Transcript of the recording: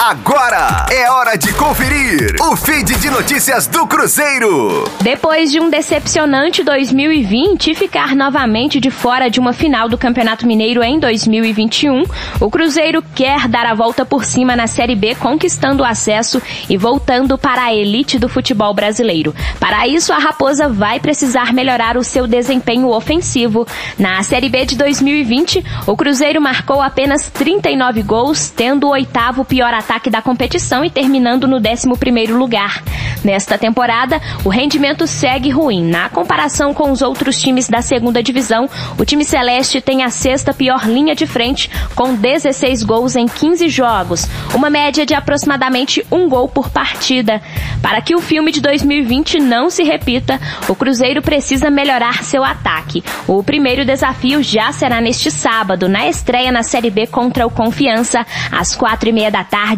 Agora é hora de conferir o feed de notícias do Cruzeiro. Depois de um decepcionante 2020 e ficar novamente de fora de uma final do Campeonato Mineiro em 2021, o Cruzeiro quer dar a volta por cima na Série B, conquistando o acesso e voltando para a elite do futebol brasileiro. Para isso, a Raposa vai precisar melhorar o seu desempenho ofensivo. Na Série B de 2020, o Cruzeiro marcou apenas 39 gols, tendo o oitavo pior ataque ataque da competição e terminando no 11º lugar. Nesta temporada, o rendimento segue ruim. Na comparação com os outros times da segunda divisão, o time celeste tem a sexta pior linha de frente, com 16 gols em 15 jogos, uma média de aproximadamente um gol por partida. Para que o filme de 2020 não se repita, o Cruzeiro precisa melhorar seu ataque. O primeiro desafio já será neste sábado, na estreia na Série B contra o Confiança, às quatro e meia da tarde